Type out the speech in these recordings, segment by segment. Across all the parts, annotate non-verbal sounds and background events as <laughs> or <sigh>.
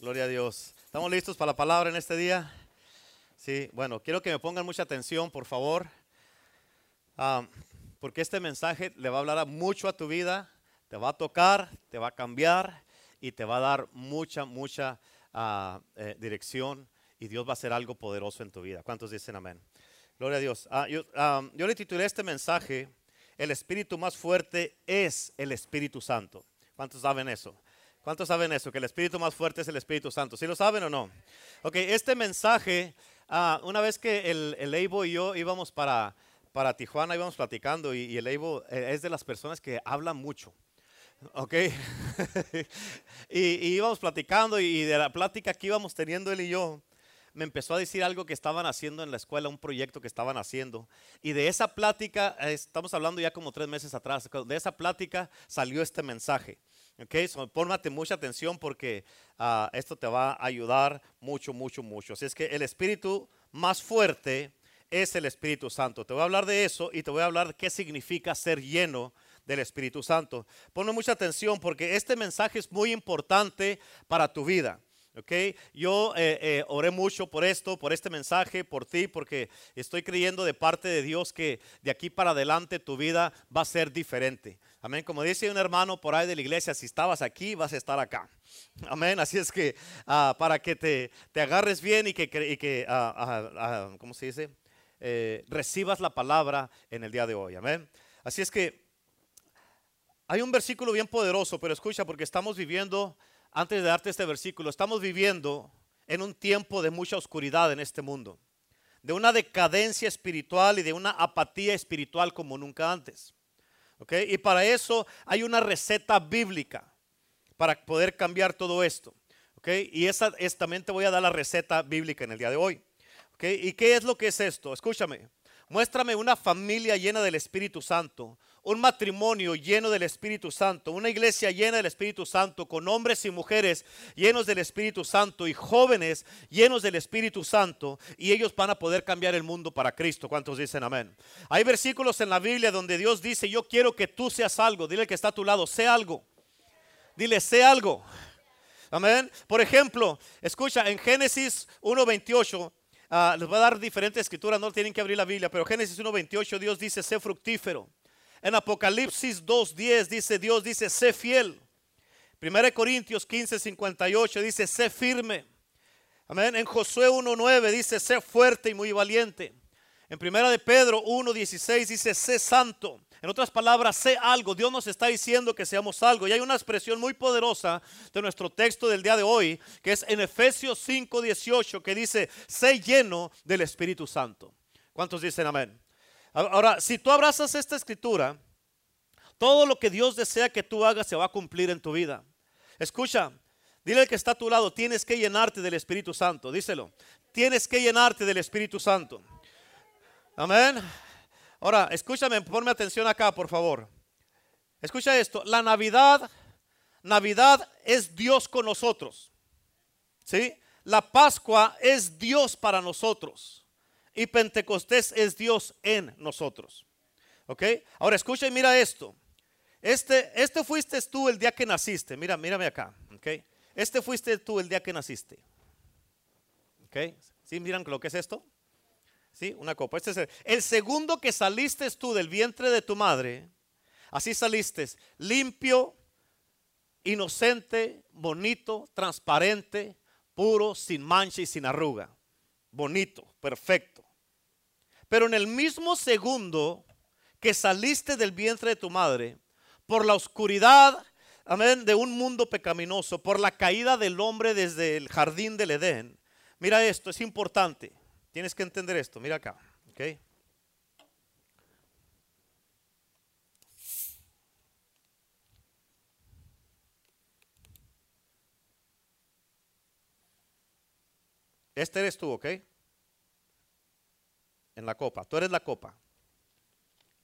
Gloria a Dios. ¿Estamos listos para la palabra en este día? Sí, bueno, quiero que me pongan mucha atención, por favor, Ah, porque este mensaje le va a hablar mucho a tu vida, te va a tocar, te va a cambiar y te va a dar mucha, mucha eh, dirección y Dios va a hacer algo poderoso en tu vida. ¿Cuántos dicen amén? Gloria a Dios. Ah, yo, yo le titulé este mensaje, El Espíritu más fuerte es el Espíritu Santo. ¿Cuántos saben eso? ¿Cuántos saben eso? Que el Espíritu más fuerte es el Espíritu Santo. ¿Sí lo saben o no? Ok, este mensaje, ah, una vez que el, el Eibo y yo íbamos para, para Tijuana, íbamos platicando y, y el Eibo eh, es de las personas que hablan mucho. Ok, <laughs> y, y íbamos platicando y de la plática que íbamos teniendo él y yo, me empezó a decir algo que estaban haciendo en la escuela, un proyecto que estaban haciendo. Y de esa plática, eh, estamos hablando ya como tres meses atrás, de esa plática salió este mensaje. Ok, so, pónmate mucha atención porque ah, esto te va a ayudar mucho, mucho, mucho. Así es que el espíritu más fuerte es el Espíritu Santo. Te voy a hablar de eso y te voy a hablar de qué significa ser lleno del Espíritu Santo. Ponme mucha atención porque este mensaje es muy importante para tu vida. Ok, yo eh, eh, oré mucho por esto, por este mensaje, por ti, porque estoy creyendo de parte de Dios que de aquí para adelante tu vida va a ser diferente. Amén. Como dice un hermano por ahí de la iglesia, si estabas aquí, vas a estar acá. Amén. Así es que ah, para que te, te, agarres bien y que, que ah, ah, ¿cómo se dice? Eh, recibas la palabra en el día de hoy. Amén. Así es que hay un versículo bien poderoso, pero escucha, porque estamos viviendo antes de darte este versículo, estamos viviendo en un tiempo de mucha oscuridad en este mundo, de una decadencia espiritual y de una apatía espiritual como nunca antes. Y para eso hay una receta bíblica para poder cambiar todo esto. Y esa es, también te voy a dar la receta bíblica en el día de hoy. ¿Y qué es lo que es esto? Escúchame. Muéstrame una familia llena del Espíritu Santo, un matrimonio lleno del Espíritu Santo, una iglesia llena del Espíritu Santo, con hombres y mujeres llenos del Espíritu Santo y jóvenes llenos del Espíritu Santo, y ellos van a poder cambiar el mundo para Cristo. ¿Cuántos dicen amén? Hay versículos en la Biblia donde Dios dice, yo quiero que tú seas algo. Dile que está a tu lado, sé algo. Dile, sé algo. Amén. Por ejemplo, escucha, en Génesis 1.28, Uh, les voy a dar diferentes escrituras, no tienen que abrir la Biblia, pero Génesis 1.28 Dios dice, sé fructífero. En Apocalipsis 2.10 dice, Dios dice, sé fiel. 1 Corintios 15.58 dice, sé firme. Amén. En Josué 1.9 dice, sé fuerte y muy valiente. En 1 de Pedro 1.16 dice, sé santo. En otras palabras, sé algo. Dios nos está diciendo que seamos algo. Y hay una expresión muy poderosa de nuestro texto del día de hoy, que es en Efesios 5:18, que dice, sé lleno del Espíritu Santo. ¿Cuántos dicen amén? Ahora, si tú abrazas esta escritura, todo lo que Dios desea que tú hagas se va a cumplir en tu vida. Escucha, dile al que está a tu lado, tienes que llenarte del Espíritu Santo. Díselo, tienes que llenarte del Espíritu Santo. Amén. Ahora, escúchame, ponme atención acá, por favor. Escucha esto, la Navidad, Navidad es Dios con nosotros. ¿Sí? La Pascua es Dios para nosotros. Y Pentecostés es Dios en nosotros. ¿Ok? Ahora escucha y mira esto. Este, este fuiste tú el día que naciste. Mira, mírame acá. ¿Ok? Este fuiste tú el día que naciste. ¿Ok? ¿Sí miran lo que es esto? ¿Sí? Una copa. Este es el, el, segundo que saliste tú del vientre de tu madre, así saliste limpio, inocente, bonito, transparente, puro, sin mancha y sin arruga. Bonito, perfecto. Pero en el mismo segundo que saliste del vientre de tu madre, por la oscuridad, amén, de un mundo pecaminoso, por la caída del hombre desde el jardín del Edén, mira esto, es importante. Tienes que entender esto, mira acá, ¿ok? Este eres tú, ¿ok? En la copa, tú eres la copa.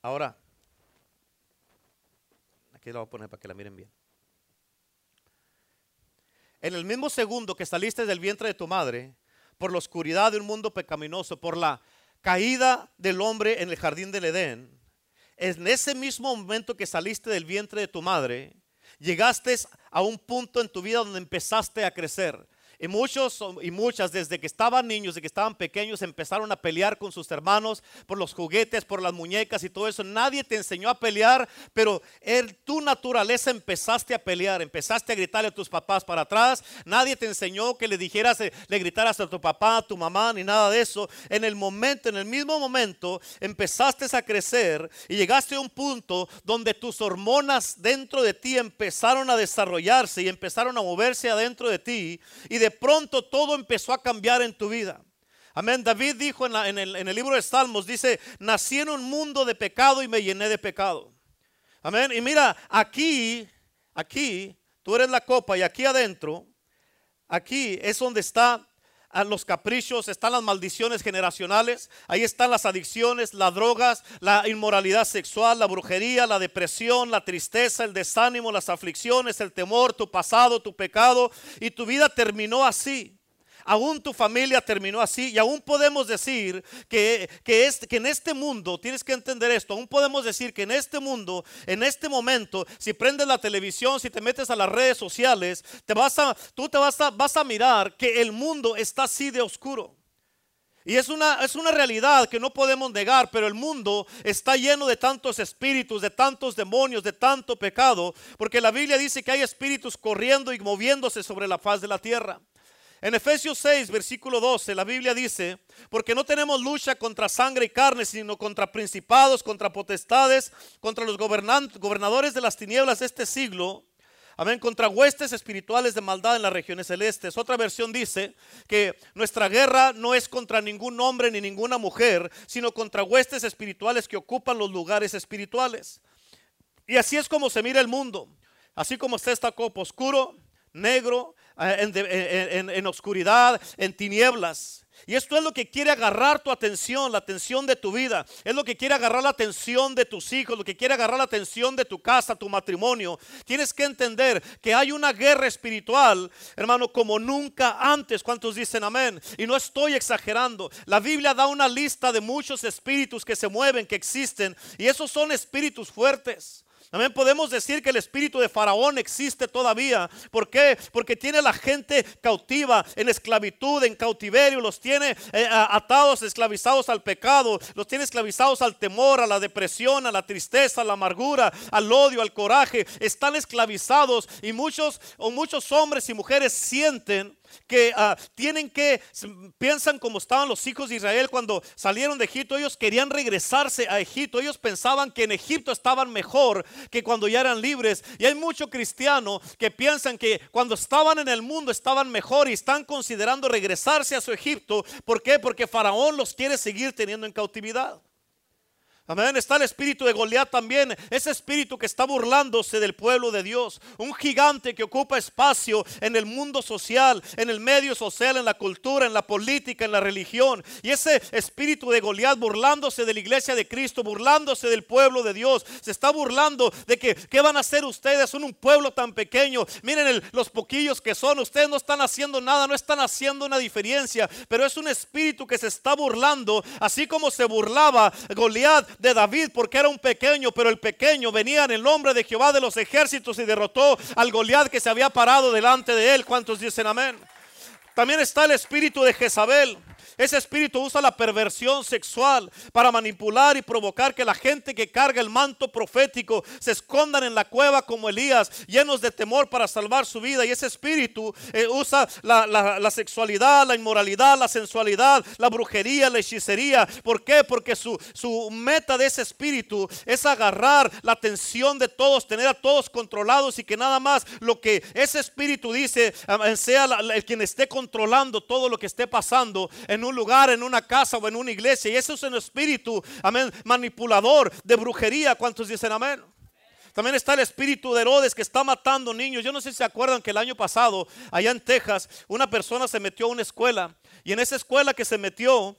Ahora, aquí lo voy a poner para que la miren bien. En el mismo segundo que saliste del vientre de tu madre, por la oscuridad de un mundo pecaminoso, por la caída del hombre en el jardín del Edén, en ese mismo momento que saliste del vientre de tu madre, llegaste a un punto en tu vida donde empezaste a crecer. Y muchos y muchas desde que estaban niños, desde que estaban pequeños, empezaron a pelear con sus hermanos por los juguetes, por las muñecas y todo eso. Nadie te enseñó a pelear, pero tu naturaleza empezaste a pelear, empezaste a gritarle a tus papás para atrás. Nadie te enseñó que le dijeras, eh, le gritaras a tu papá, a tu mamá, ni nada de eso. En el momento, en el mismo momento, empezaste a crecer y llegaste a un punto donde tus hormonas dentro de ti empezaron a desarrollarse y empezaron a moverse adentro de ti y de pronto todo empezó a cambiar en tu vida. Amén. David dijo en, el, libro de Salmos, dice, nací en un mundo de pecado y me llené de pecado. Amén. Y mira, aquí, aquí, tú eres la copa y aquí adentro, aquí es donde está los caprichos, están las maldiciones generacionales, ahí están las adicciones, las drogas, la inmoralidad sexual, la brujería, la depresión, la tristeza, el desánimo, las aflicciones, el temor, tu pasado, tu pecado, y tu vida terminó así. Aún tu familia terminó así y aún podemos decir que, que, es, que en este mundo, tienes que entender esto, aún podemos decir que en este mundo, en este momento, si prendes la televisión, si te metes a las redes sociales, te vas a, tú te vas a, vas a mirar que el mundo está así de oscuro. Y es una, es una realidad que no podemos negar, pero el mundo está lleno de tantos espíritus, de tantos demonios, de tanto pecado, porque la Biblia dice que hay espíritus corriendo y moviéndose sobre la faz de la tierra. En Efesios 6, versículo 12, la Biblia dice, porque no tenemos lucha contra sangre y carne, sino contra principados, contra potestades, contra los gobernadores de las tinieblas de este siglo, amén, contra huestes espirituales de maldad en las regiones celestes. Otra versión dice que nuestra guerra no es contra ningún hombre ni ninguna mujer, sino contra huestes espirituales que ocupan los lugares espirituales. Y así es como se mira el mundo. Así como está esta copa oscuro, negro, eh, en, oscuridad, en tinieblas. Y esto es lo que quiere agarrar tu atención, la atención de tu vida. Es lo que quiere agarrar la atención de tus hijos, lo que quiere agarrar la atención de tu casa, tu matrimonio. Tienes que entender que hay una guerra espiritual, hermano, como nunca antes. ¿Cuántos dicen amén? Y no estoy exagerando. La Biblia da una lista de muchos espíritus que se mueven, que existen. Y esos son espíritus fuertes. También podemos decir que el espíritu de Faraón existe todavía. ¿Por qué? Porque tiene la gente cautiva, en esclavitud, en cautiverio, los tiene eh, atados, esclavizados al pecado, los tiene esclavizados al temor, a la depresión, a la tristeza, a la amargura, al odio, al coraje. Están esclavizados y muchos o muchos hombres y mujeres sienten que ah, tienen que, piensan como estaban los hijos de Israel cuando salieron de Egipto, ellos querían regresarse a Egipto, ellos pensaban que en Egipto estaban mejor que cuando ya eran libres. Y hay muchos cristianos que piensan que cuando estaban en el mundo estaban mejor y están considerando regresarse a su Egipto. ¿Por qué? Porque Faraón los quiere seguir teniendo en cautividad. Amén. Está el espíritu de Goliat también. Ese espíritu que está burlándose del pueblo de Dios. Un gigante que ocupa espacio en el mundo social, en el medio social, en la cultura, en la política, en la religión. Y ese espíritu de Goliat burlándose de la iglesia de Cristo, burlándose del pueblo de Dios. Se está burlando de que, ¿qué van a hacer ustedes? Son un pueblo tan pequeño. Miren los poquillos que son. Ustedes no están haciendo nada, no están haciendo una diferencia. Pero es un espíritu que se está burlando, así como se burlaba Goliat de David porque era un pequeño, pero el pequeño venía en el nombre de Jehová de los ejércitos y derrotó al Goliat que se había parado delante de él. ¿Cuántos dicen amén? También está el espíritu de Jezabel. Ese espíritu usa la perversión sexual para manipular y provocar que la gente que carga el manto profético se escondan en la cueva como Elías, llenos de temor para salvar su vida. Y ese espíritu eh, usa la, sexualidad, la inmoralidad, la sensualidad, la brujería, la hechicería. ¿Por qué? Porque su, su meta de ese espíritu es agarrar la atención de todos, tener a todos controlados y que nada más lo que ese espíritu dice sea el quien esté controlando todo lo que esté pasando un lugar, en una casa o en una iglesia. Y eso es un espíritu, amén, manipulador de brujería. ¿Cuántos dicen amén? También está el espíritu de Herodes que está matando niños. Yo no sé si se acuerdan que el año pasado, allá en Texas, una persona se metió a una escuela. Y en esa escuela que se metió,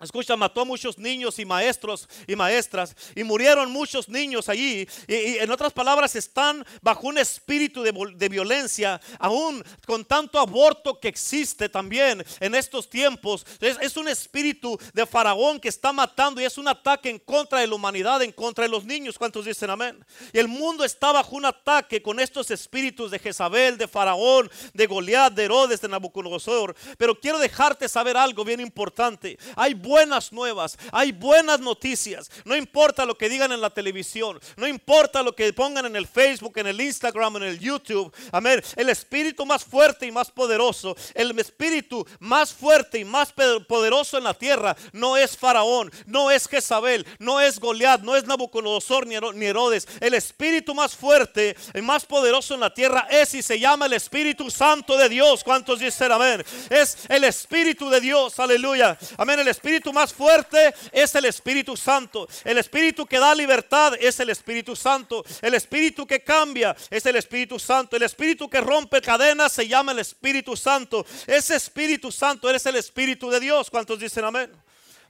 Escucha, mató a muchos niños y maestros y maestras y murieron muchos niños allí. Y, en otras palabras, están bajo un espíritu de, violencia, aún con tanto aborto que existe también en estos tiempos. Es, es, un espíritu de faraón que está matando y es un ataque en contra de la humanidad, en contra de los niños. ¿Cuántos dicen amén? Y el mundo está bajo un ataque con estos espíritus de Jezabel, de faraón, de Goliat, de Herodes, de Nabucodonosor. Pero quiero dejarte saber algo bien importante. Hay buenas nuevas, hay buenas noticias. No importa lo que digan en la televisión, no importa lo que pongan en el Facebook, en el Instagram, en el YouTube. Amén. El espíritu más fuerte y más poderoso, el espíritu más fuerte y más poderoso en la tierra no es Faraón, no es Jezabel, no es Goliat, no es Nabucodonosor ni Herodes. El espíritu más fuerte y más poderoso en la tierra es y se llama el Espíritu Santo de Dios. ¿Cuántos dicen amén? Es el Espíritu de Dios, aleluya. Amén. El Espíritu más fuerte es el Espíritu Santo. El Espíritu que da libertad es el Espíritu Santo. El Espíritu que cambia es el Espíritu Santo. El Espíritu que rompe cadenas se llama el Espíritu Santo. Ese Espíritu Santo es el Espíritu de Dios. ¿Cuántos dicen amén?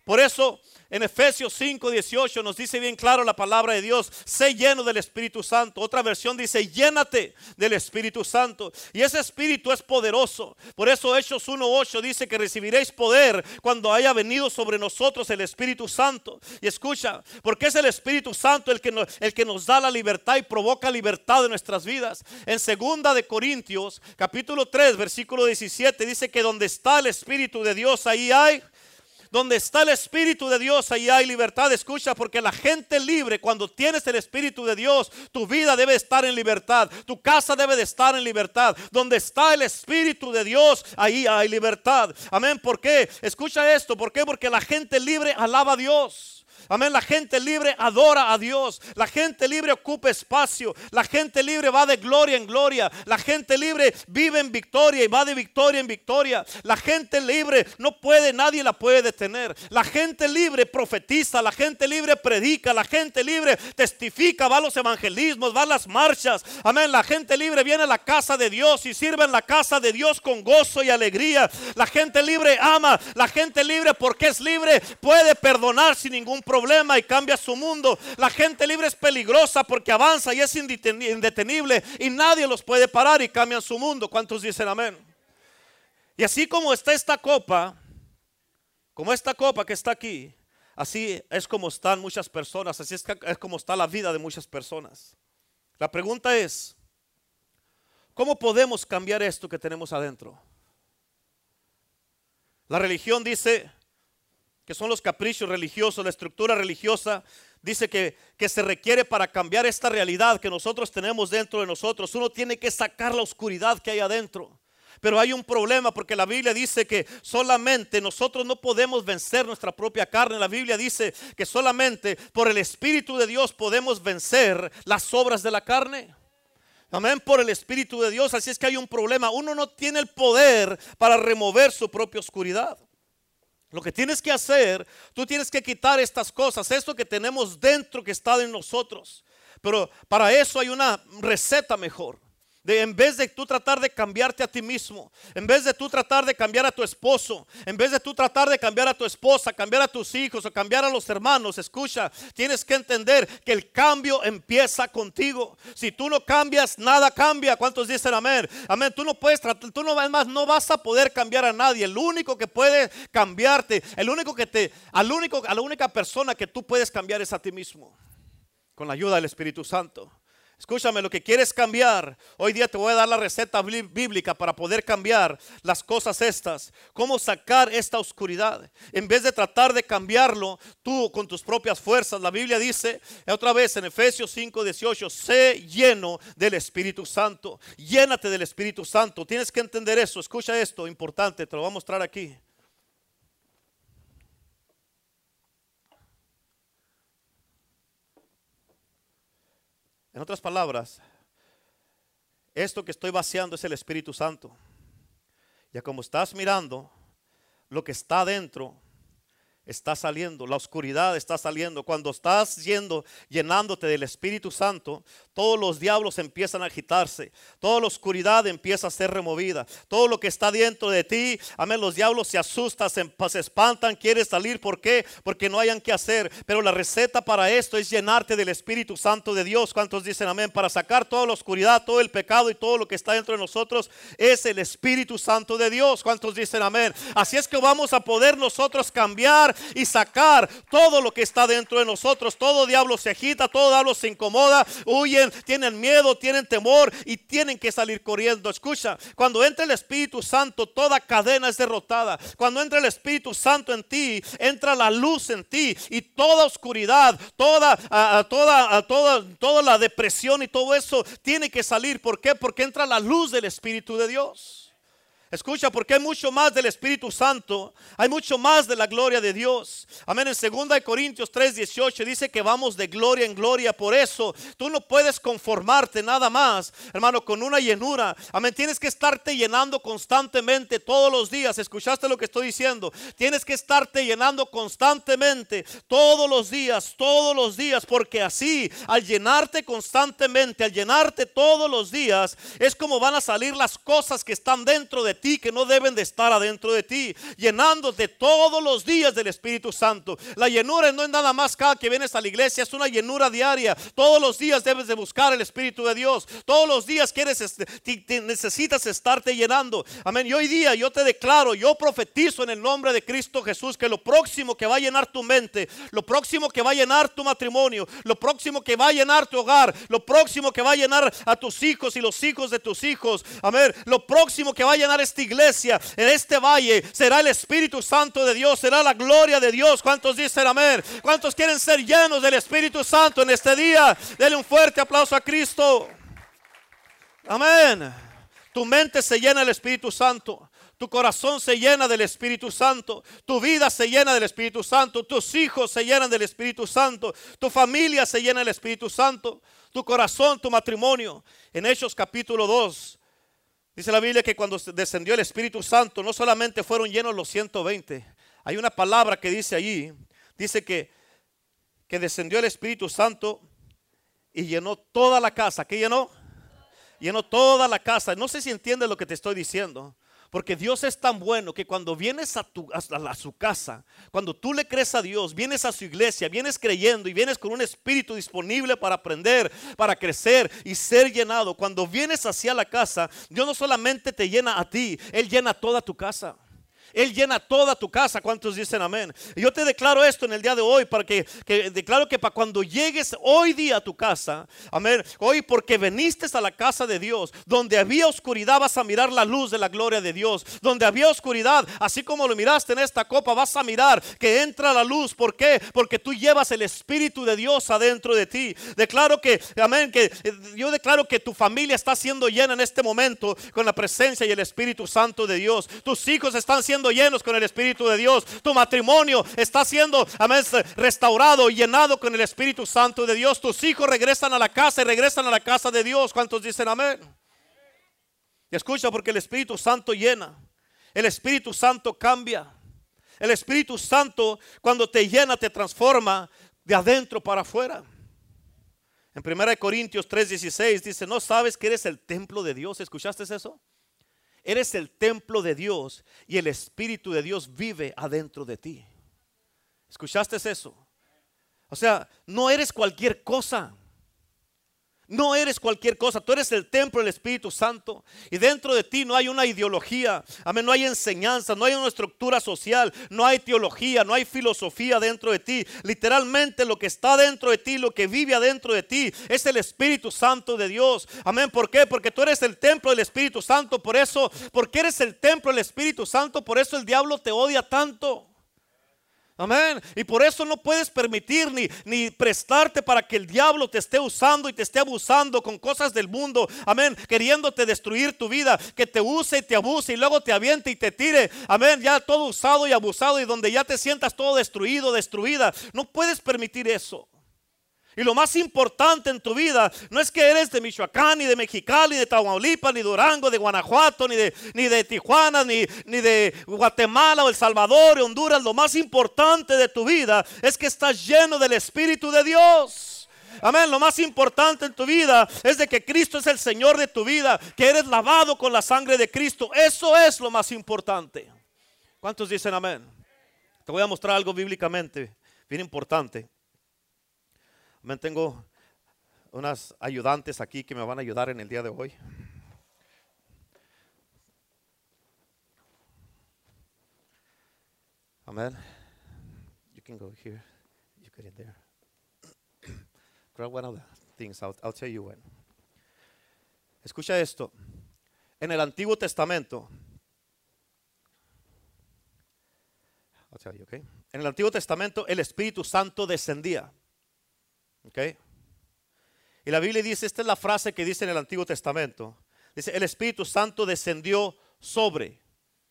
Por eso en Efesios 5, 18 nos dice bien claro la palabra de Dios, sé lleno del Espíritu Santo. Otra versión dice, llénate del Espíritu Santo. Y ese Espíritu es poderoso. Por eso Hechos 1, 8 dice que recibiréis poder cuando haya venido sobre nosotros el Espíritu Santo. Y escucha, porque es el Espíritu Santo el que, nos, el que nos da la libertad y provoca libertad en nuestras vidas. En segunda de Corintios, capítulo 3, versículo 17, dice que donde está el Espíritu de Dios, ahí hay donde está el Espíritu de Dios, ahí hay libertad. Escucha, porque la gente libre, cuando tienes el Espíritu de Dios, tu vida debe estar en libertad. Tu casa debe de estar en libertad. Donde está el Espíritu de Dios, ahí hay libertad. Amén. ¿Por qué? Escucha esto. ¿Por qué? Porque la gente libre alaba a Dios. Amén. La gente libre adora a Dios. La gente libre ocupa espacio. La gente libre va de gloria en gloria. La gente libre vive en victoria y va de victoria en victoria. La gente libre no puede, nadie la puede detener. La gente libre profetiza. La gente libre predica. La gente libre testifica. Va a los evangelismos, va a las marchas. Amén. La gente libre viene a la casa de Dios y sirve en la casa de Dios con gozo y alegría. La gente libre ama. La gente libre porque es libre puede perdonar sin ningún problema y cambia su mundo. La gente libre es peligrosa porque avanza y es indetenible y nadie los puede parar y cambian su mundo. ¿Cuántos dicen amén? Y así como está esta copa, como esta copa que está aquí, así es como están muchas personas, así es, es como está la vida de muchas personas. La pregunta es, ¿cómo podemos cambiar esto que tenemos adentro? La religión dice, que son los caprichos religiosos, la estructura religiosa, dice que, que se requiere para cambiar esta realidad que nosotros tenemos dentro de nosotros. Uno tiene que sacar la oscuridad que hay adentro. Pero hay un problema porque la Biblia dice que solamente nosotros no podemos vencer nuestra propia carne. La Biblia dice que solamente por el Espíritu de Dios podemos vencer las obras de la carne. Amén, por el Espíritu de Dios. Así es que hay un problema. Uno no tiene el poder para remover su propia oscuridad. Lo que tienes que hacer, tú tienes que quitar estas cosas, esto que tenemos dentro que está en nosotros. Pero para eso hay una receta mejor en vez de tú tratar de cambiarte a ti mismo, en vez de tú tratar de cambiar a tu esposo, en vez de tú tratar de cambiar a tu esposa, cambiar a tus hijos o cambiar a los hermanos, escucha, tienes que entender que el cambio empieza contigo. Si tú no cambias, nada cambia. ¿Cuántos dicen amén? Amén. Tú no puedes tratar, tú no más, no vas a poder cambiar a nadie. El único que puede cambiarte, el único que te, al único, a la única persona que tú puedes cambiar es a ti mismo. Con la ayuda del Espíritu Santo. Escúchame, lo que quieres cambiar, hoy día te voy a dar la receta bíblica para poder cambiar las cosas estas. Cómo sacar esta oscuridad. En vez de tratar de cambiarlo tú con tus propias fuerzas, la Biblia dice otra vez en Efesios 5, 18, sé lleno del Espíritu Santo. Llénate del Espíritu Santo. Tienes que entender eso. Escucha esto, importante, te lo voy a mostrar aquí. En otras palabras, esto que estoy vaciando es el Espíritu Santo. Ya como estás mirando lo que está dentro, está saliendo, la oscuridad está saliendo. Cuando estás yendo, llenándote del Espíritu Santo, todos los diablos empiezan a agitarse, toda la oscuridad empieza a ser removida, todo lo que está dentro de ti, amén, los diablos se asustan, se, espantan, quieren salir, ¿por qué? Porque no hayan que hacer, pero la receta para esto es llenarte del Espíritu Santo de Dios. ¿Cuántos dicen amén? Para sacar toda la oscuridad, todo el pecado y todo lo que está dentro de nosotros es el Espíritu Santo de Dios. ¿Cuántos dicen amén? Así es que vamos a poder nosotros cambiar y sacar todo lo que está dentro de nosotros. Todo diablo se agita, todo diablo se incomoda, huyen, tienen miedo, tienen temor y tienen que salir corriendo. Escucha, cuando entra el Espíritu Santo, toda cadena es derrotada. Cuando entra el Espíritu Santo en ti, entra la luz en ti y toda oscuridad, toda, toda, toda, toda la depresión y todo eso tiene que salir. ¿Por qué? Porque entra la luz del Espíritu de Dios. Escucha, porque hay mucho más del Espíritu Santo, hay mucho más de la gloria de Dios. Amén. En 2 Corintios 3, 18 dice que vamos de gloria en gloria. Por eso tú no puedes conformarte nada más, hermano, con una llenura. Amén. Tienes que estarte llenando constantemente todos los días. ¿Escuchaste lo que estoy diciendo? Tienes que estarte llenando constantemente todos los días, todos los días, porque así, al llenarte constantemente, al llenarte todos los días, es como van a salir las cosas que están dentro de ti que no deben de estar adentro de ti, llenándote todos los días del Espíritu Santo. La llenura no es nada más cada que vienes a la iglesia, es una llenura diaria. Todos los días debes de buscar el Espíritu de Dios. Todos los días quieres, necesitas estarte llenando. Amén. Y hoy día yo te declaro, yo profetizo en el nombre de Cristo Jesús que lo próximo que va a llenar tu mente, lo próximo que va a llenar tu matrimonio, lo próximo que va a llenar tu hogar, lo próximo que va a llenar a tus hijos y los hijos de tus hijos. Amén. Lo próximo que va a llenar esta iglesia, en este valle, será el Espíritu Santo de Dios, será la gloria de Dios. ¿Cuántos dicen amén? ¿Cuántos quieren ser llenos del Espíritu Santo en este día? Denle un fuerte aplauso a Cristo. Amén. Tu mente se llena del Espíritu Santo. Tu corazón se llena del Espíritu Santo. Tu vida se llena del Espíritu Santo. Tus hijos se llenan del Espíritu Santo. Tu familia se llena del Espíritu Santo. Tu corazón, tu matrimonio. En Hechos capítulo 2, Dice la Biblia que cuando descendió el Espíritu Santo, no solamente fueron llenos los 120. Hay una palabra que dice allí, dice que, que descendió el Espíritu Santo y llenó toda la casa. ¿Qué llenó? Llenó toda la casa. No sé si entiendes lo que te estoy diciendo. Porque Dios es tan bueno que cuando vienes a, tu, a, su casa, cuando tú le crees a Dios, vienes a su iglesia, vienes creyendo y vienes con un espíritu disponible para aprender, para crecer y ser llenado. Cuando vienes hacia la casa, Dios no solamente te llena a ti, Él llena toda tu casa. Él llena toda tu casa. ¿Cuántos dicen amén? Y yo te declaro esto en el día de hoy para que, declaro que para cuando llegues hoy día a tu casa, amén, hoy porque viniste a la casa de Dios, donde había oscuridad vas a mirar la luz de la gloria de Dios. Donde había oscuridad, así como lo miraste en esta copa, vas a mirar que entra la luz. ¿Por qué? Porque tú llevas el Espíritu de Dios adentro de ti. Declaro que, amén, que eh, yo declaro que tu familia está siendo llena en este momento con la presencia y el Espíritu Santo de Dios. Tus hijos están siendo llenos con el Espíritu de Dios. Tu matrimonio está siendo, restaurado y llenado con el Espíritu Santo de Dios. Tus hijos regresan a la casa y regresan a la casa de Dios. ¿Cuántos dicen amén? Y escucha porque el Espíritu Santo llena. El Espíritu Santo cambia. El Espíritu Santo cuando te llena te transforma de adentro para afuera. En 1 Corintios 3:16 dice, ¿no sabes que eres el templo de Dios? ¿Escuchaste eso? Eres el templo de Dios y el Espíritu de Dios vive adentro de ti. ¿Escuchaste eso? O sea, no eres cualquier cosa. No eres cualquier cosa, tú eres el templo del Espíritu Santo y dentro de ti no hay una ideología, amén, no hay enseñanza, no hay una estructura social, no hay teología, no hay filosofía dentro de ti. Literalmente lo que está dentro de ti, lo que vive adentro de ti es el Espíritu Santo de Dios. Amén, ¿por qué? Porque tú eres el templo del Espíritu Santo, por eso, porque eres el templo del Espíritu Santo, por eso el diablo te odia tanto. Amén. Y por eso no puedes permitir ni, ni prestarte para que el diablo te esté usando y te esté abusando con cosas del mundo. Amén. Queriéndote destruir tu vida. Que te use y te abuse y luego te aviente y te tire. Amén. Ya todo usado y abusado y donde ya te sientas todo destruido, destruida. No puedes permitir eso. Y lo más importante en tu vida no es que eres de Michoacán, ni de Mexicali, ni de Tamaulipas, ni de Durango, de Guanajuato, ni de, ni de Tijuana, ni, ni de Guatemala o El Salvador o Honduras. Lo más importante de tu vida es que estás lleno del Espíritu de Dios. Amén. Lo más importante en tu vida es de que Cristo es el Señor de tu vida, que eres lavado con la sangre de Cristo. Eso es lo más importante. ¿Cuántos dicen amén? Te voy a mostrar algo bíblicamente, bien importante. Amén. Tengo unas ayudantes aquí que me van a ayudar en el día de hoy. Amén. You can go here. You get in there. <coughs> Grab one of the things. I'll, I'll tell you when. Escucha esto. En el Antiguo Testamento. I'll tell you, okay? En el Antiguo Testamento el Espíritu Santo descendía. Okay? Y la Biblia dice, esta es la frase que dice en el Antiguo Testamento. Dice, el Espíritu Santo descendió sobre.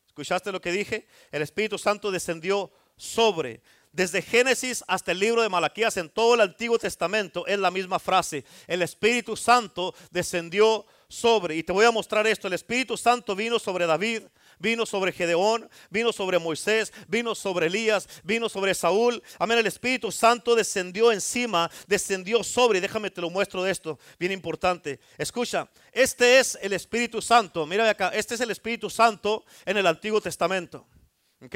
¿Escuchaste lo que dije? El Espíritu Santo descendió sobre. Desde Génesis hasta el libro de Malaquías, en todo el Antiguo Testamento, es la misma frase. El Espíritu Santo descendió sobre. Y te voy a mostrar esto. El Espíritu Santo vino sobre David, vino sobre Gedeón, vino sobre Moisés, vino sobre Elías, vino sobre Saúl. Amén. El Espíritu Santo descendió encima, descendió sobre. Déjame te lo muestro de esto, bien importante. Escucha, este es el Espíritu Santo. Mira acá, este es el Espíritu Santo en el Antiguo Testamento. ¿Ok?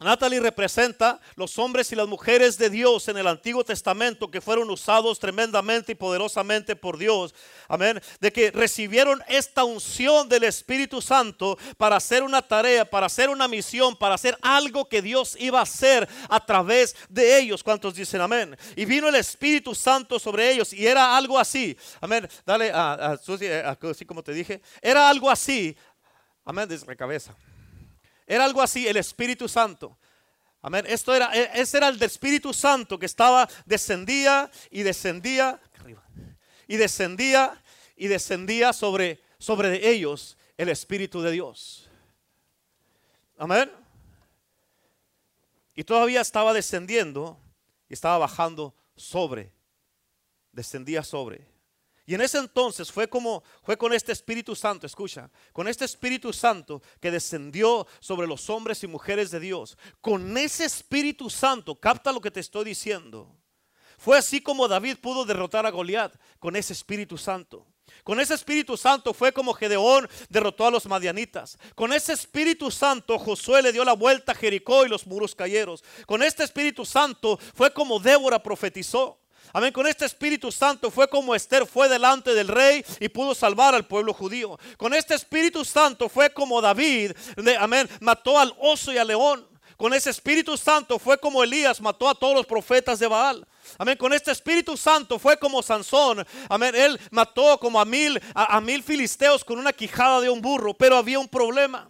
Natalie representa los hombres y las mujeres de Dios en el Antiguo Testamento que fueron usados tremendamente y poderosamente por Dios. Amén. De que recibieron esta unción del Espíritu Santo para hacer una tarea, para hacer una misión, para hacer algo que Dios iba a hacer a través de ellos. ¿Cuántos dicen amén? Y vino el Espíritu Santo sobre ellos y era algo así. Amén. Dale a, así como te dije. Era algo así. Amén. Desde la cabeza. Era algo así, el Espíritu Santo. Amén. Esto era, e, ese era el Espíritu Santo que estaba, descendía y descendía, y descendía y descendía sobre, sobre ellos el Espíritu de Dios. Amén. Y todavía estaba descendiendo y estaba bajando sobre, descendía sobre. Y en ese entonces fue como fue con este Espíritu Santo, escucha, con este Espíritu Santo que descendió sobre los hombres y mujeres de Dios. Con ese Espíritu Santo, capta lo que te estoy diciendo. Fue así como David pudo derrotar a Goliat con ese Espíritu Santo. Con ese Espíritu Santo fue como Gedeón derrotó a los madianitas. Con ese Espíritu Santo Josué le dio la vuelta a Jericó y los muros cayeron. Con este Espíritu Santo fue como Débora profetizó. Amén. Con este Espíritu Santo fue como Esther fue delante del rey y pudo salvar al pueblo judío. Con este Espíritu Santo fue como David, amén, mató al oso y al león. Con ese Espíritu Santo fue como Elías mató a todos los profetas de Baal. Amén. Con este Espíritu Santo fue como Sansón. Amén. Él mató como a mil, a, mil filisteos con una quijada de un burro. Pero había un problema.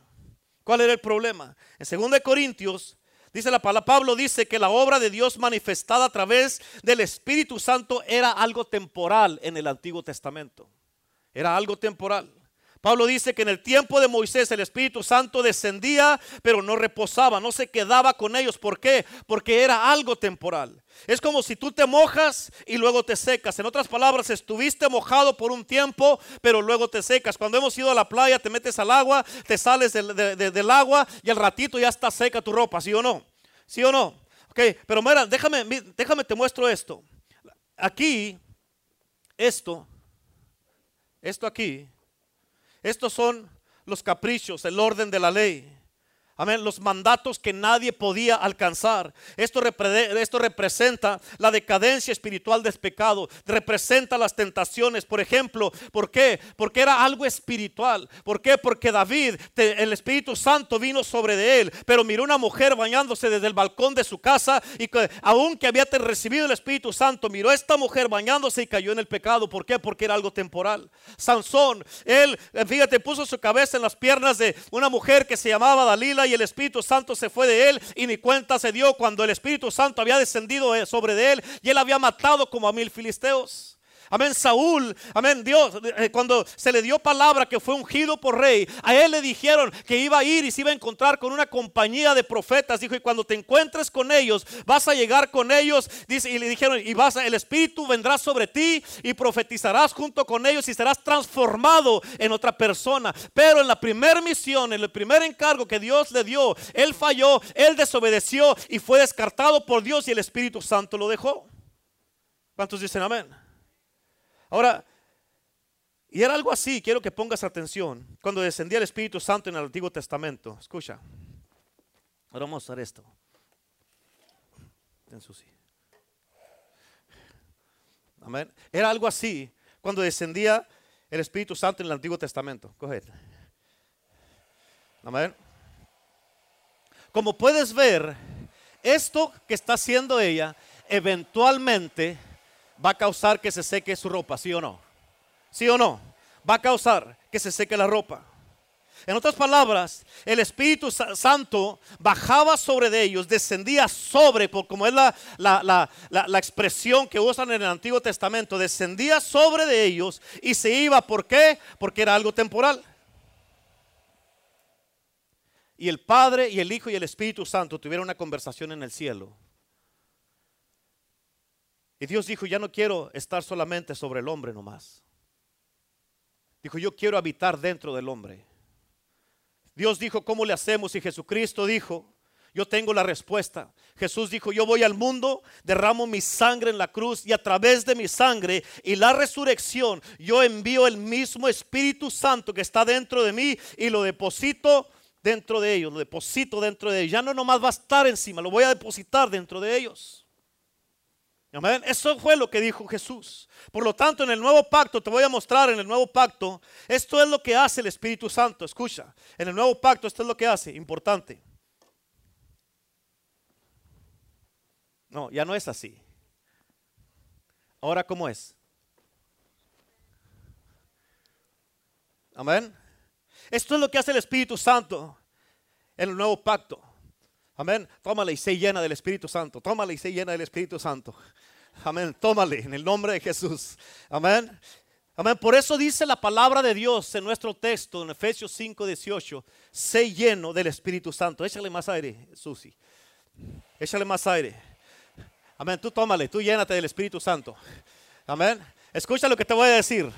¿Cuál era el problema? En 2 Corintios Dice la palabra, Pablo dice que la obra de Dios manifestada a través del Espíritu Santo era algo temporal en el Antiguo Testamento. Era algo temporal. Pablo dice que en el tiempo de Moisés el Espíritu Santo descendía, pero no reposaba, no se quedaba con ellos. ¿Por qué? Porque era algo temporal. Es como si tú te mojas y luego te secas. En otras palabras, estuviste mojado por un tiempo, pero luego te secas. Cuando hemos ido a la playa, te metes al agua, te sales del, agua y al ratito ya está seca tu ropa, ¿sí o no? ¿Sí o no? Ok, pero mira, déjame, déjame te muestro esto. Aquí, esto, esto aquí, estos son los caprichos, el orden de la ley. Amén. Los mandatos que nadie podía alcanzar. Esto, esto, representa la decadencia espiritual del pecado. Representa las tentaciones. Por ejemplo, ¿por qué? Porque era algo espiritual. ¿Por qué? Porque David, el Espíritu Santo vino sobre de él. Pero miró una mujer bañándose desde el balcón de su casa. Y que, aunque había recibido el Espíritu Santo, miró a esta mujer bañándose y cayó en el pecado. ¿Por qué? Porque era algo temporal. Sansón, él, fíjate, puso su cabeza en las piernas de una mujer que se llamaba Dalila y el Espíritu Santo se fue de él y ni cuenta se dio cuando el Espíritu Santo había descendido eh, sobre de él y él había matado como a mil filisteos. Amén, Saúl, amén, Dios, eh, cuando se le dio palabra que fue ungido por rey, a él le dijeron que iba a ir y se iba a encontrar con una compañía de profetas. Dijo, y cuando te encuentres con ellos, vas a llegar con ellos. Dice, y le dijeron, y vas, a, el Espíritu vendrá sobre ti y profetizarás junto con ellos y serás transformado en otra persona. Pero en la primera misión, en el primer encargo que Dios le dio, él falló, él desobedeció y fue descartado por Dios y el Espíritu Santo lo dejó. ¿Cuántos dicen amén? Ahora, y era algo así, quiero que pongas atención, cuando descendía el Espíritu Santo en el Antiguo Testamento. Escucha, ahora vamos a hacer esto. Amén. Era algo así cuando descendía el Espíritu Santo en el Antiguo Testamento. Coge. Amén. Como puedes ver, esto que está haciendo ella eventualmente va a causar que se seque su ropa, ¿sí o no? ¿Sí o no? Va a causar que se seque la ropa. En otras palabras, el Espíritu Santo bajaba sobre de ellos, descendía sobre, como es la, la, la, expresión que usan en el Antiguo Testamento, descendía sobre de ellos y se iba. ¿Por qué? Porque era algo temporal. Y el Padre y el Hijo y el Espíritu Santo tuvieron una conversación en el cielo. Y Dios dijo, ya no quiero estar solamente sobre el hombre nomás. Dijo, yo quiero habitar dentro del hombre. Dios dijo, ¿cómo le hacemos? Y Jesucristo dijo, yo tengo la respuesta. Jesús dijo, yo voy al mundo, derramo mi sangre en la cruz y a través de mi sangre y la resurrección, yo envío el mismo Espíritu Santo que está dentro de mí y lo deposito dentro de ellos, lo deposito dentro de ellos. Ya no nomás va a estar encima, lo voy a depositar dentro de ellos. Amén. Eso fue lo que dijo Jesús. Por lo tanto, en el nuevo pacto, te voy a mostrar en el nuevo pacto, esto es lo que hace el Espíritu Santo. Escucha, en el nuevo pacto esto es lo que hace, importante. No, ya no es así. Ahora, ¿cómo es? Amén. Esto es lo que hace el Espíritu Santo en el nuevo pacto. Amén. Tómale y sé llena del Espíritu Santo. Tómale y sé llena del Espíritu Santo. Amén. Tómale en el nombre de Jesús. Amén. Amén. Por eso dice la palabra de Dios en nuestro texto, en Efesios 5, 18. Sé lleno del Espíritu Santo. Échale más aire, Susi. Échale más aire. Amén. Tú tómale, tú llénate del Espíritu Santo. Amén. Escucha lo que te voy a decir.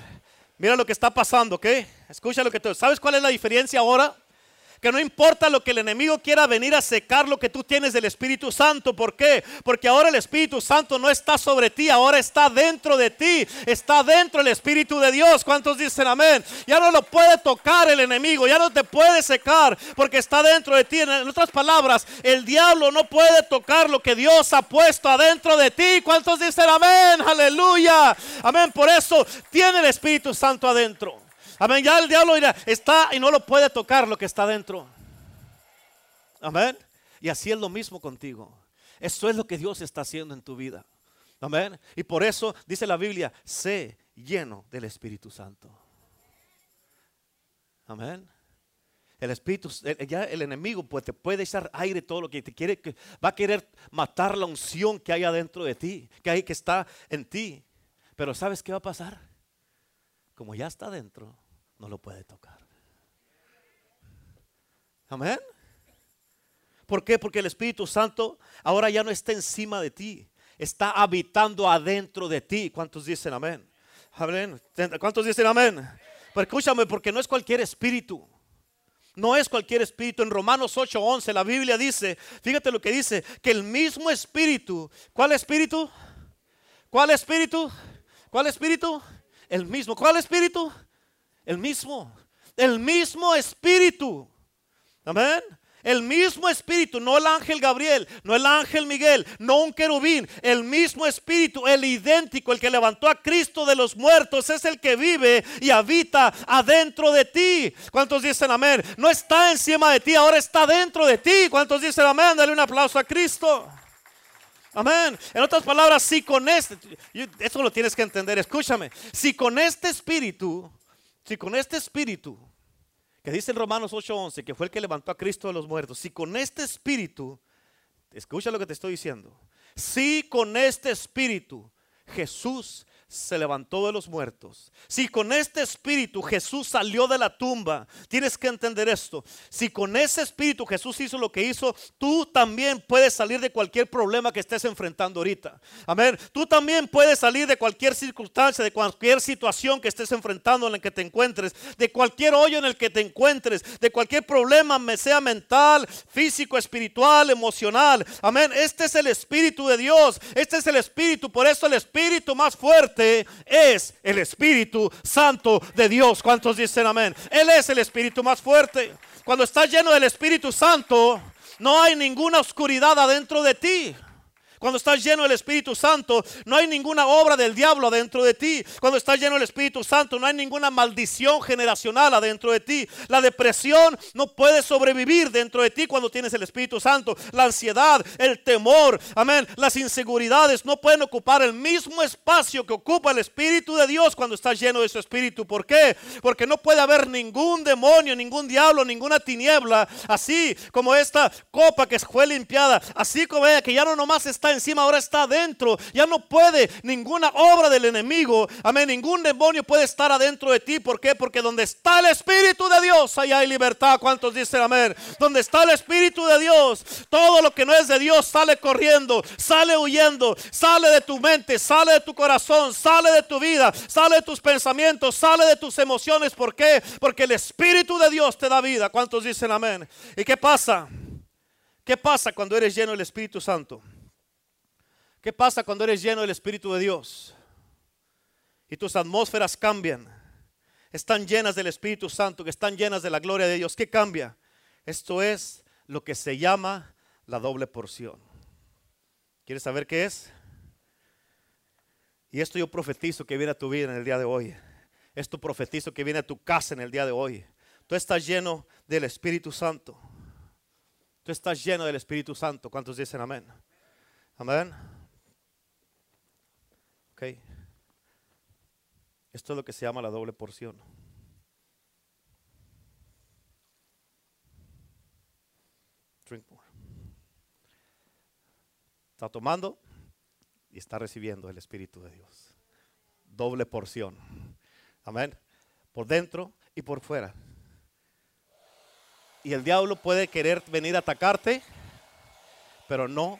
Mira lo que está pasando, ¿ok? Escucha lo que te... ¿Sabes cuál es la diferencia ahora? Que no importa lo que el enemigo quiera venir a secar lo que tú tienes del Espíritu Santo. ¿Por qué? Porque ahora el Espíritu Santo no está sobre ti, ahora está dentro de ti, está dentro el Espíritu de Dios. ¿Cuántos dicen amén? Ya no lo puede tocar el enemigo, ya no te puede secar porque está dentro de ti. En otras palabras, el diablo no puede tocar lo que Dios ha puesto adentro de ti. ¿Cuántos dicen amén? Aleluya. Amén. Por eso tiene el Espíritu Santo adentro. Amén. Ya el diablo está y no lo puede tocar lo que está dentro. Amén. Y así es lo mismo contigo. Eso es lo que Dios está haciendo en tu vida. Amén. Y por eso dice la Biblia, sé lleno del Espíritu Santo. Amén. El Espíritu, ya el enemigo pues, te puede echar aire todo lo que te quiere, que va a querer matar la unción que hay adentro de ti, que hay que está en ti. Pero ¿sabes qué va a pasar? Como ya está dentro, no lo puede tocar. Amén. ¿Por qué? Porque el Espíritu Santo ahora ya no está encima de ti, está habitando adentro de ti. ¿Cuántos dicen amén? Amén. ¿Cuántos dicen amén? Pero escúchame, porque no es cualquier espíritu. No es cualquier espíritu. En Romanos 8:11 la Biblia dice, fíjate lo que dice, que el mismo espíritu, ¿cuál espíritu? ¿Cuál espíritu? ¿Cuál espíritu? El mismo. ¿Cuál espíritu? El mismo. El mismo espíritu. Amén. El mismo espíritu, no el ángel Gabriel, no el ángel Miguel, no un querubín, el mismo espíritu, el idéntico, el que levantó a Cristo de los muertos, es el que vive y habita adentro de ti. ¿Cuántos dicen amén? No está encima de ti, ahora está dentro de ti. ¿Cuántos dicen amén? Dale un aplauso a Cristo. Amén. En otras palabras, si con este, eso lo tienes que entender, escúchame, si con este espíritu si con este espíritu, que dice en Romanos 8:11, que fue el que levantó a Cristo de los muertos, si con este espíritu, escucha lo que te estoy diciendo, si con este espíritu Jesús se levantó de los muertos, si con este espíritu Jesús salió de la tumba, tienes que entender esto. Si con ese espíritu Jesús hizo lo que hizo, tú también puedes salir de cualquier problema que estés enfrentando ahorita. Amén. Tú también puedes salir de cualquier circunstancia, de cualquier situación que estés enfrentando en la que te encuentres, de cualquier hoyo en el que te encuentres, de cualquier problema, sea mental, físico, espiritual, emocional. Amén. Este es el espíritu de Dios. Este es el espíritu. Por eso el espíritu más fuerte es el Espíritu Santo de Dios. ¿Cuántos dicen amén? Él es el Espíritu más fuerte. Cuando estás lleno del Espíritu Santo, no hay ninguna oscuridad adentro de ti. Cuando estás lleno del Espíritu Santo, no hay ninguna obra del diablo adentro de ti. Cuando estás lleno del Espíritu Santo, no hay ninguna maldición generacional adentro de ti. La depresión no puede sobrevivir dentro de ti cuando tienes el Espíritu Santo. La ansiedad, el temor, amén, las inseguridades no pueden ocupar el mismo espacio que ocupa el Espíritu de Dios cuando estás lleno de su Espíritu. ¿Por qué? Porque no puede haber ningún demonio, ningún diablo, ninguna tiniebla, así como esta copa que fue limpiada, así como ella que ya no nomás está encima, ahora está adentro. Ya no puede ninguna obra del enemigo, amén, ningún demonio puede estar adentro de ti. ¿Por qué? Porque donde está el Espíritu de Dios, allá hay libertad. ¿Cuántos dicen amén? Donde está el Espíritu de Dios, todo lo que no es de Dios sale corriendo, sale huyendo, sale de tu mente, sale de tu corazón, sale de tu vida, sale de tus pensamientos, sale de tus emociones. ¿Por qué? Porque el Espíritu de Dios te da vida. ¿Cuántos dicen amén? ¿Y qué pasa? ¿Qué pasa cuando eres lleno del Espíritu Santo? ¿Qué pasa cuando eres lleno del Espíritu de Dios? Y tus atmósferas cambian. Están llenas del Espíritu Santo, que están llenas de la gloria de Dios. ¿Qué cambia? Esto es lo que se llama la doble porción. ¿Quieres saber qué es? Y esto yo profetizo que viene a tu vida en el día de hoy. Esto profetizo que viene a tu casa en el día de hoy. Tú estás lleno del Espíritu Santo. Tú estás lleno del Espíritu Santo. ¿Cuántos dicen amén? Amén. Esto es lo que se llama la doble porción. Está tomando y está recibiendo el Espíritu de Dios. Doble porción. Amén. Por dentro y por fuera. Y el diablo puede querer venir a atacarte, pero no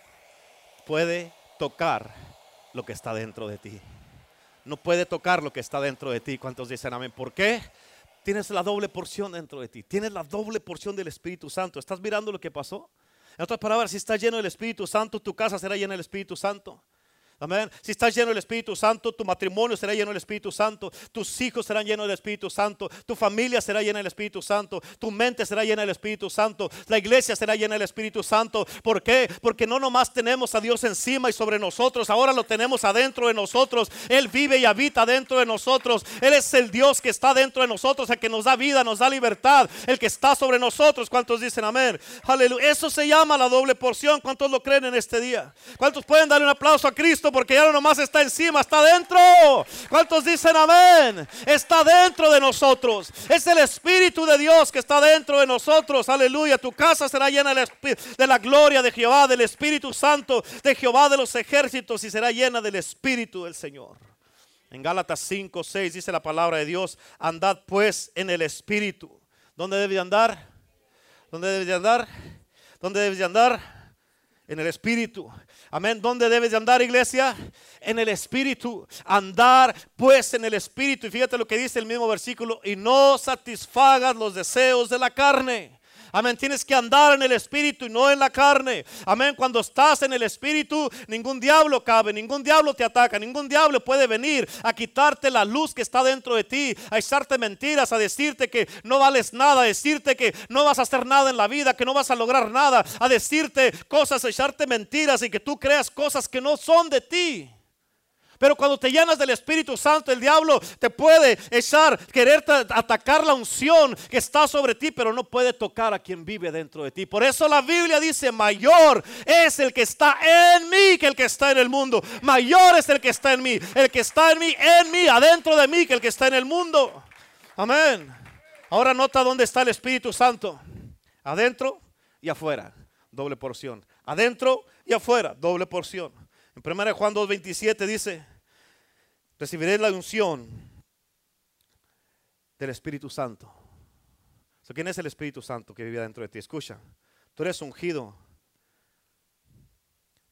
puede tocar lo que está dentro de ti. No puede tocar lo que está dentro de ti. ¿Cuántos dicen amén? ¿Por qué? Tienes la doble porción dentro de ti. Tienes la doble porción del Espíritu Santo. ¿Estás mirando lo que pasó? En otras palabras, si estás lleno del Espíritu Santo, tu casa será llena del Espíritu Santo. Amén. Si estás lleno del Espíritu Santo, tu matrimonio será lleno del Espíritu Santo, tus hijos serán llenos del Espíritu Santo, tu familia será llena del Espíritu Santo, tu mente será llena del Espíritu Santo, la iglesia será llena del Espíritu Santo. ¿Por qué? Porque no nomás tenemos a Dios encima y sobre nosotros, ahora lo tenemos adentro de nosotros. Él vive y habita dentro de nosotros. Él es el Dios que está dentro de nosotros, el que nos da vida, nos da libertad, el que está sobre nosotros. ¿Cuántos dicen amén? Aleluya. Eso se llama la doble porción. ¿Cuántos lo creen en este día? ¿Cuántos pueden darle un aplauso a Cristo? Porque ya no nomás está encima, está dentro. ¿Cuántos dicen amén? Está dentro de nosotros. Es el Espíritu de Dios que está dentro de nosotros. Aleluya. Tu casa será llena de la gloria de Jehová, del Espíritu Santo, de Jehová de los ejércitos y será llena del Espíritu del Señor. En Gálatas 5, 6 dice la palabra de Dios, andad pues en el Espíritu. ¿Dónde debe andar? ¿Dónde debe de andar? ¿Dónde debe de andar? En el Espíritu. Amén. ¿Dónde debes de andar, iglesia? En el Espíritu. Andar pues en el Espíritu. Y fíjate lo que dice el mismo versículo. Y no satisfagas los deseos de la carne. Amén. Tienes que andar en el Espíritu y no en la carne. Amén. Cuando estás en el Espíritu, ningún diablo cabe, ningún diablo te ataca, ningún diablo puede venir a quitarte la luz que está dentro de ti, a echarte mentiras, a decirte que no vales nada, a decirte que no vas a hacer nada en la vida, que no vas a lograr nada, a decirte cosas, a echarte mentiras y que tú creas cosas que no son de ti. Pero cuando te llenas del Espíritu Santo, el diablo te puede echar, querer atacar la unción que está sobre ti, pero no puede tocar a quien vive dentro de ti. Por eso la Biblia dice, mayor es el que está en mí que el que está en el mundo. Mayor es el que está en mí, el que está en mí, en mí, adentro de mí que el que está en el mundo. Amén. Ahora nota dónde está el Espíritu Santo. Adentro y afuera. Doble porción. Adentro y afuera. Doble porción. En 1 Juan 2.27 dice, Recibiréis la unción del Espíritu Santo. So, ¿Quién es el Espíritu Santo que vive dentro de ti? Escucha, tú eres ungido.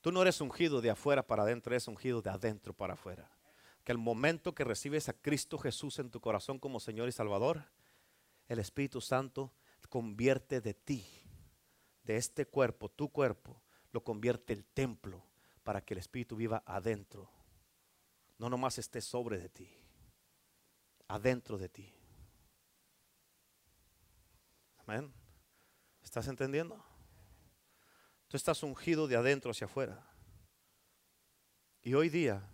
Tú no eres ungido de afuera para adentro, eres ungido de adentro para afuera. Que el momento que recibes a Cristo Jesús en tu corazón como Señor y Salvador, el Espíritu Santo convierte de ti, de este cuerpo, tu cuerpo, lo convierte el templo para que el Espíritu viva adentro. No nomás esté sobre de ti, adentro de ti. Amén. ¿Estás entendiendo? Tú estás ungido de adentro hacia afuera. Y hoy día